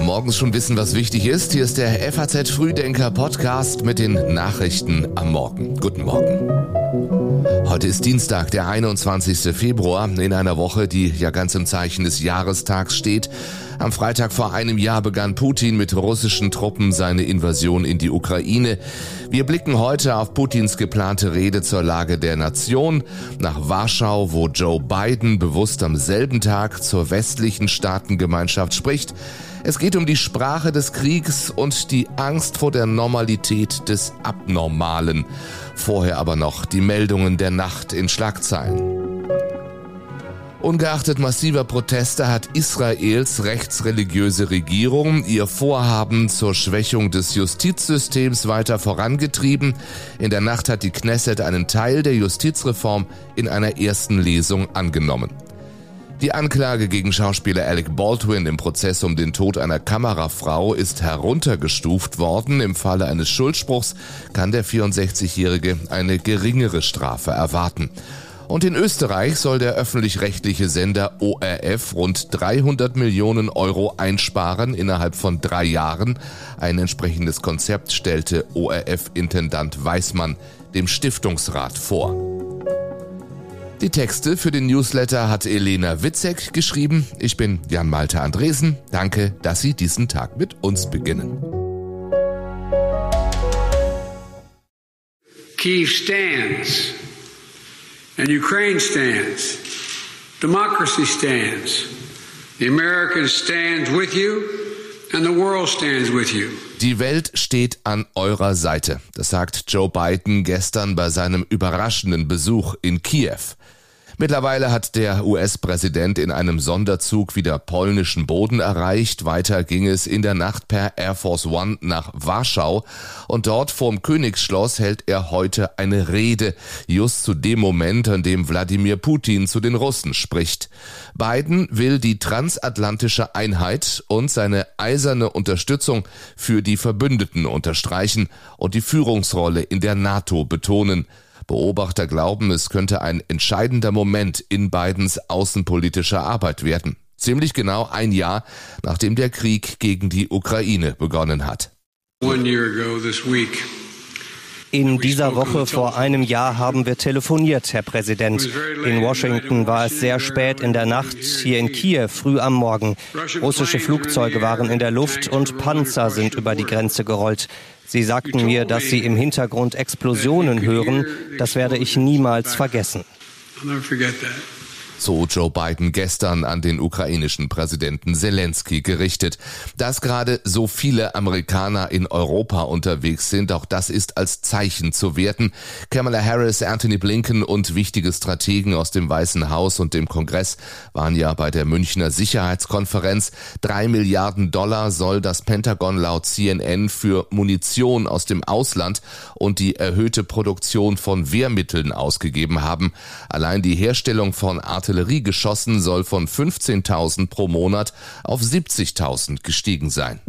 Morgens schon wissen, was wichtig ist. Hier ist der FAZ Frühdenker Podcast mit den Nachrichten am Morgen. Guten Morgen. Heute ist Dienstag, der 21. Februar, in einer Woche, die ja ganz im Zeichen des Jahrestags steht. Am Freitag vor einem Jahr begann Putin mit russischen Truppen seine Invasion in die Ukraine. Wir blicken heute auf Putins geplante Rede zur Lage der Nation nach Warschau, wo Joe Biden bewusst am selben Tag zur westlichen Staatengemeinschaft spricht. Es geht um die Sprache des Kriegs und die Angst vor der Normalität des Abnormalen. Vorher aber noch die Meldungen der Nacht in Schlagzeilen. Ungeachtet massiver Proteste hat Israels rechtsreligiöse Regierung ihr Vorhaben zur Schwächung des Justizsystems weiter vorangetrieben. In der Nacht hat die Knesset einen Teil der Justizreform in einer ersten Lesung angenommen. Die Anklage gegen Schauspieler Alec Baldwin im Prozess um den Tod einer Kamerafrau ist heruntergestuft worden. Im Falle eines Schuldspruchs kann der 64-Jährige eine geringere Strafe erwarten. Und in Österreich soll der öffentlich-rechtliche Sender ORF rund 300 Millionen Euro einsparen innerhalb von drei Jahren. Ein entsprechendes Konzept stellte ORF-Intendant Weismann dem Stiftungsrat vor. Die Texte für den Newsletter hat Elena Witzek geschrieben. Ich bin Jan Malte Andresen. Danke, dass Sie diesen Tag mit uns beginnen. Kiev stands and Ukraine stands. Democracy stands. The Americans stand with you and the world stands with you. Die Welt steht an eurer Seite. Das sagt Joe Biden gestern bei seinem überraschenden Besuch in Kiew. Mittlerweile hat der US-Präsident in einem Sonderzug wieder polnischen Boden erreicht. Weiter ging es in der Nacht per Air Force One nach Warschau und dort vorm Königsschloss hält er heute eine Rede, just zu dem Moment, an dem Wladimir Putin zu den Russen spricht. Biden will die transatlantische Einheit und seine eiserne Unterstützung für die Verbündeten unterstreichen und die Führungsrolle in der NATO betonen. Beobachter glauben, es könnte ein entscheidender Moment in Bidens außenpolitischer Arbeit werden. Ziemlich genau ein Jahr, nachdem der Krieg gegen die Ukraine begonnen hat. In dieser Woche vor einem Jahr haben wir telefoniert, Herr Präsident. In Washington war es sehr spät in der Nacht, hier in Kiew früh am Morgen. Russische Flugzeuge waren in der Luft und Panzer sind über die Grenze gerollt. Sie sagten mir, dass Sie im Hintergrund Explosionen hören. Das werde ich niemals vergessen so Joe Biden gestern an den ukrainischen Präsidenten Zelensky gerichtet. Dass gerade so viele Amerikaner in Europa unterwegs sind, auch das ist als Zeichen zu werten. Kamala Harris, Anthony Blinken und wichtige Strategen aus dem Weißen Haus und dem Kongress waren ja bei der Münchner Sicherheitskonferenz. Drei Milliarden Dollar soll das Pentagon laut CNN für Munition aus dem Ausland und die erhöhte Produktion von Wehrmitteln ausgegeben haben. Allein die Herstellung von Artillerie Artilleriegeschossen soll von 15.000 pro Monat auf 70.000 gestiegen sein.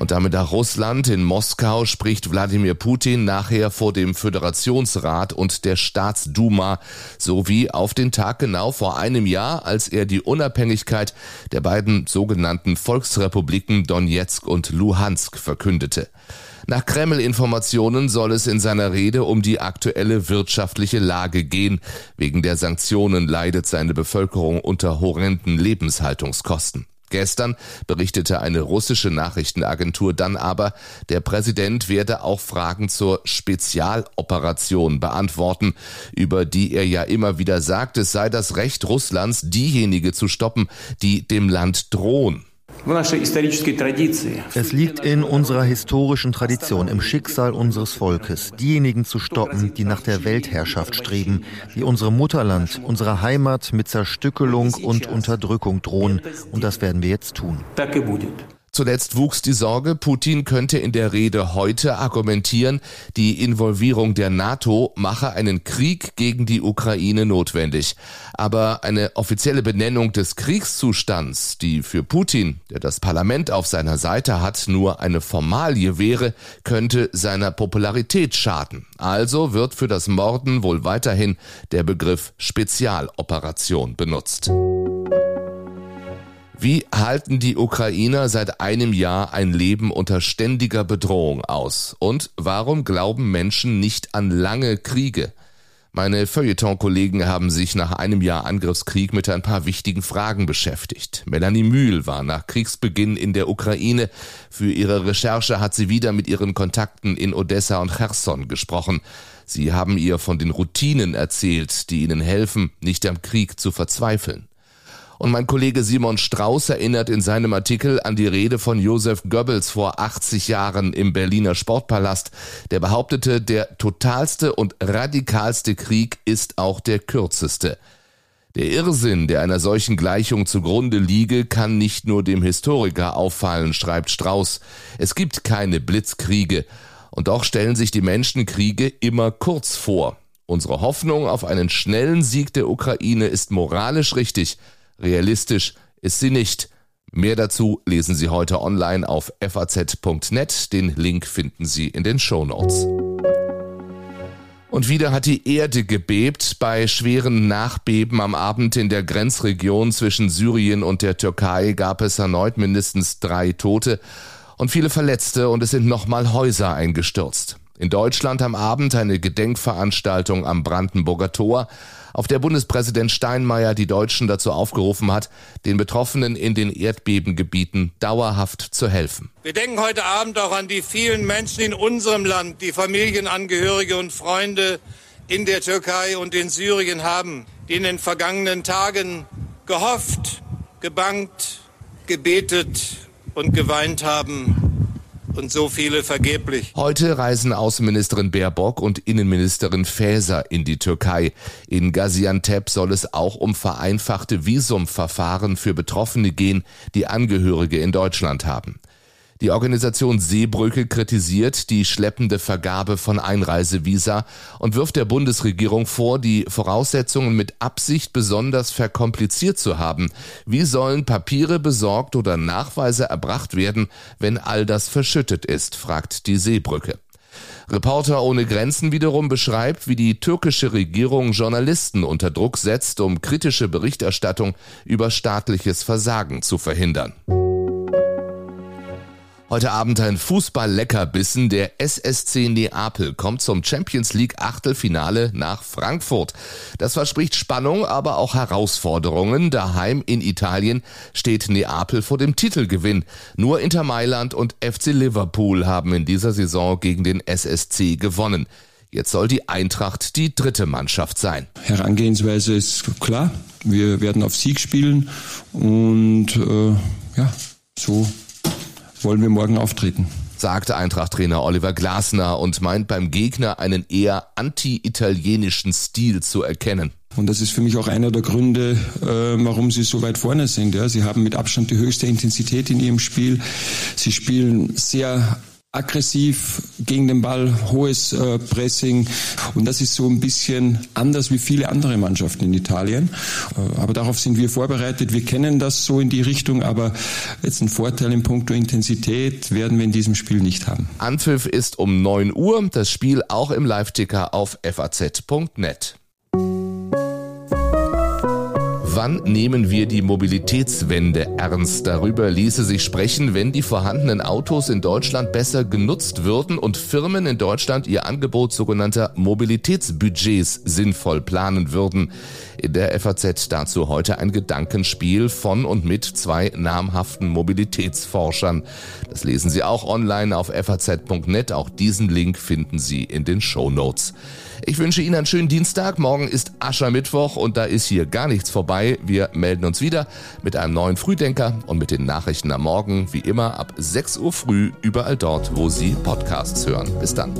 Und damit nach Russland in Moskau spricht Wladimir Putin nachher vor dem Föderationsrat und der Staatsduma sowie auf den Tag genau vor einem Jahr, als er die Unabhängigkeit der beiden sogenannten Volksrepubliken Donetsk und Luhansk verkündete. Nach Kreml-Informationen soll es in seiner Rede um die aktuelle wirtschaftliche Lage gehen. Wegen der Sanktionen leidet seine Bevölkerung unter horrenden Lebenshaltungskosten. Gestern berichtete eine russische Nachrichtenagentur dann aber, der Präsident werde auch Fragen zur Spezialoperation beantworten, über die er ja immer wieder sagt, es sei das Recht Russlands, diejenige zu stoppen, die dem Land drohen. Es liegt in unserer historischen Tradition, im Schicksal unseres Volkes, diejenigen zu stoppen, die nach der Weltherrschaft streben, die unserem Mutterland, unserer Heimat mit Zerstückelung und Unterdrückung drohen. Und das werden wir jetzt tun. Zuletzt wuchs die Sorge, Putin könnte in der Rede heute argumentieren, die Involvierung der NATO mache einen Krieg gegen die Ukraine notwendig. Aber eine offizielle Benennung des Kriegszustands, die für Putin, der das Parlament auf seiner Seite hat, nur eine Formalie wäre, könnte seiner Popularität schaden. Also wird für das Morden wohl weiterhin der Begriff Spezialoperation benutzt. Wie halten die Ukrainer seit einem Jahr ein Leben unter ständiger Bedrohung aus? Und warum glauben Menschen nicht an lange Kriege? Meine Feuilleton-Kollegen haben sich nach einem Jahr Angriffskrieg mit ein paar wichtigen Fragen beschäftigt. Melanie Mühl war nach Kriegsbeginn in der Ukraine. Für ihre Recherche hat sie wieder mit ihren Kontakten in Odessa und Cherson gesprochen. Sie haben ihr von den Routinen erzählt, die ihnen helfen, nicht am Krieg zu verzweifeln. Und mein Kollege Simon Strauß erinnert in seinem Artikel an die Rede von Josef Goebbels vor 80 Jahren im Berliner Sportpalast, der behauptete, der totalste und radikalste Krieg ist auch der kürzeste. Der Irrsinn, der einer solchen Gleichung zugrunde liege, kann nicht nur dem Historiker auffallen, schreibt Strauß. Es gibt keine Blitzkriege. Und doch stellen sich die Menschen Kriege immer kurz vor. Unsere Hoffnung auf einen schnellen Sieg der Ukraine ist moralisch richtig, Realistisch ist sie nicht. Mehr dazu lesen Sie heute online auf faz.net. Den Link finden Sie in den Show Notes. Und wieder hat die Erde gebebt bei schweren Nachbeben am Abend in der Grenzregion zwischen Syrien und der Türkei gab es erneut mindestens drei Tote und viele Verletzte und es sind nochmal Häuser eingestürzt. In Deutschland am Abend eine Gedenkveranstaltung am Brandenburger Tor, auf der Bundespräsident Steinmeier die Deutschen dazu aufgerufen hat, den Betroffenen in den Erdbebengebieten dauerhaft zu helfen. Wir denken heute Abend auch an die vielen Menschen in unserem Land, die Familienangehörige und Freunde in der Türkei und in Syrien haben, die in den vergangenen Tagen gehofft, gebangt, gebetet und geweint haben und so viele vergeblich. Heute reisen Außenministerin Baerbock und Innenministerin Faeser in die Türkei. In Gaziantep soll es auch um vereinfachte Visumverfahren für Betroffene gehen, die Angehörige in Deutschland haben. Die Organisation Seebrücke kritisiert die schleppende Vergabe von Einreisevisa und wirft der Bundesregierung vor, die Voraussetzungen mit Absicht besonders verkompliziert zu haben. Wie sollen Papiere besorgt oder Nachweise erbracht werden, wenn all das verschüttet ist, fragt die Seebrücke. Reporter ohne Grenzen wiederum beschreibt, wie die türkische Regierung Journalisten unter Druck setzt, um kritische Berichterstattung über staatliches Versagen zu verhindern. Heute Abend ein Fußball-Leckerbissen. Der SSC Neapel kommt zum Champions League Achtelfinale nach Frankfurt. Das verspricht Spannung, aber auch Herausforderungen. Daheim in Italien steht Neapel vor dem Titelgewinn. Nur Inter Mailand und FC Liverpool haben in dieser Saison gegen den SSC gewonnen. Jetzt soll die Eintracht die dritte Mannschaft sein. Herangehensweise ist klar. Wir werden auf Sieg spielen und äh, ja, so wollen wir morgen auftreten sagte Eintracht-Trainer Oliver Glasner und meint beim Gegner einen eher anti-italienischen Stil zu erkennen. Und das ist für mich auch einer der Gründe, äh, warum sie so weit vorne sind. Ja, sie haben mit Abstand die höchste Intensität in ihrem Spiel. Sie spielen sehr aggressiv gegen den Ball, hohes äh, Pressing und das ist so ein bisschen anders wie viele andere Mannschaften in Italien. Äh, aber darauf sind wir vorbereitet. Wir kennen das so in die Richtung, aber jetzt ein Vorteil in puncto Intensität werden wir in diesem Spiel nicht haben. Anpfiff ist um 9 Uhr, das Spiel auch im Live-Ticker auf faz.net. Wann nehmen wir die Mobilitätswende ernst? Darüber ließe sich sprechen, wenn die vorhandenen Autos in Deutschland besser genutzt würden und Firmen in Deutschland ihr Angebot sogenannter Mobilitätsbudgets sinnvoll planen würden. In der FAZ dazu heute ein Gedankenspiel von und mit zwei namhaften Mobilitätsforschern. Das lesen Sie auch online auf faz.net. Auch diesen Link finden Sie in den Show Notes. Ich wünsche Ihnen einen schönen Dienstag. Morgen ist Aschermittwoch und da ist hier gar nichts vorbei. Wir melden uns wieder mit einem neuen Frühdenker und mit den Nachrichten am Morgen, wie immer ab 6 Uhr früh, überall dort, wo Sie Podcasts hören. Bis dann.